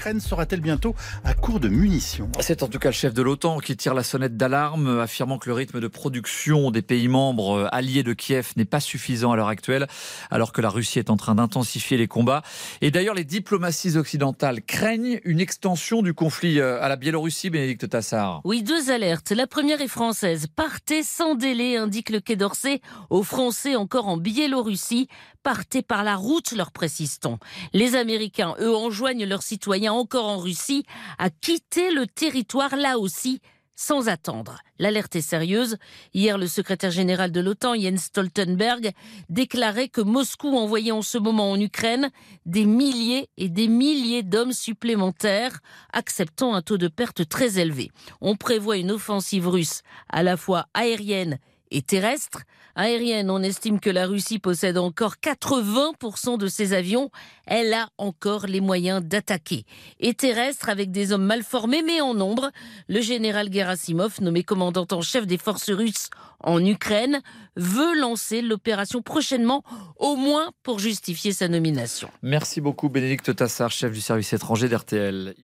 l'Ukraine sera-t-elle bientôt à court de munitions? C'est en tout cas le chef de l'OTAN qui tire la sonnette d'alarme, affirmant que le rythme de production des pays membres alliés de Kiev n'est pas suffisant à l'heure actuelle, alors que la Russie est en train d'intensifier les combats. Et d'ailleurs, les diplomaties occidentales craignent une extension du conflit euh, à la Biélorussie, Bénédicte Tassar. Oui, deux alertes. La première est française. Partez sans délai, indique le Quai d'Orsay aux Français encore en Biélorussie. Partez par la route, leur précise-t-on. Les Américains, eux, enjoignent leurs citoyens encore en Russie à quitter le territoire là aussi sans attendre. L'alerte est sérieuse. Hier, le secrétaire général de l'OTAN, Jens Stoltenberg, déclarait que Moscou envoyait en ce moment en Ukraine des milliers et des milliers d'hommes supplémentaires, acceptant un taux de perte très élevé. On prévoit une offensive russe à la fois aérienne et terrestre. Aérienne, on estime que la Russie possède encore 80% de ses avions. Elle a encore les moyens d'attaquer. Et terrestre, avec des hommes mal formés, mais en nombre, le général Gerasimov, nommé commandant en chef des forces russes en Ukraine, veut lancer l'opération prochainement, au moins pour justifier sa nomination. Merci beaucoup Bénédicte Tassard, chef du service étranger d'RTL.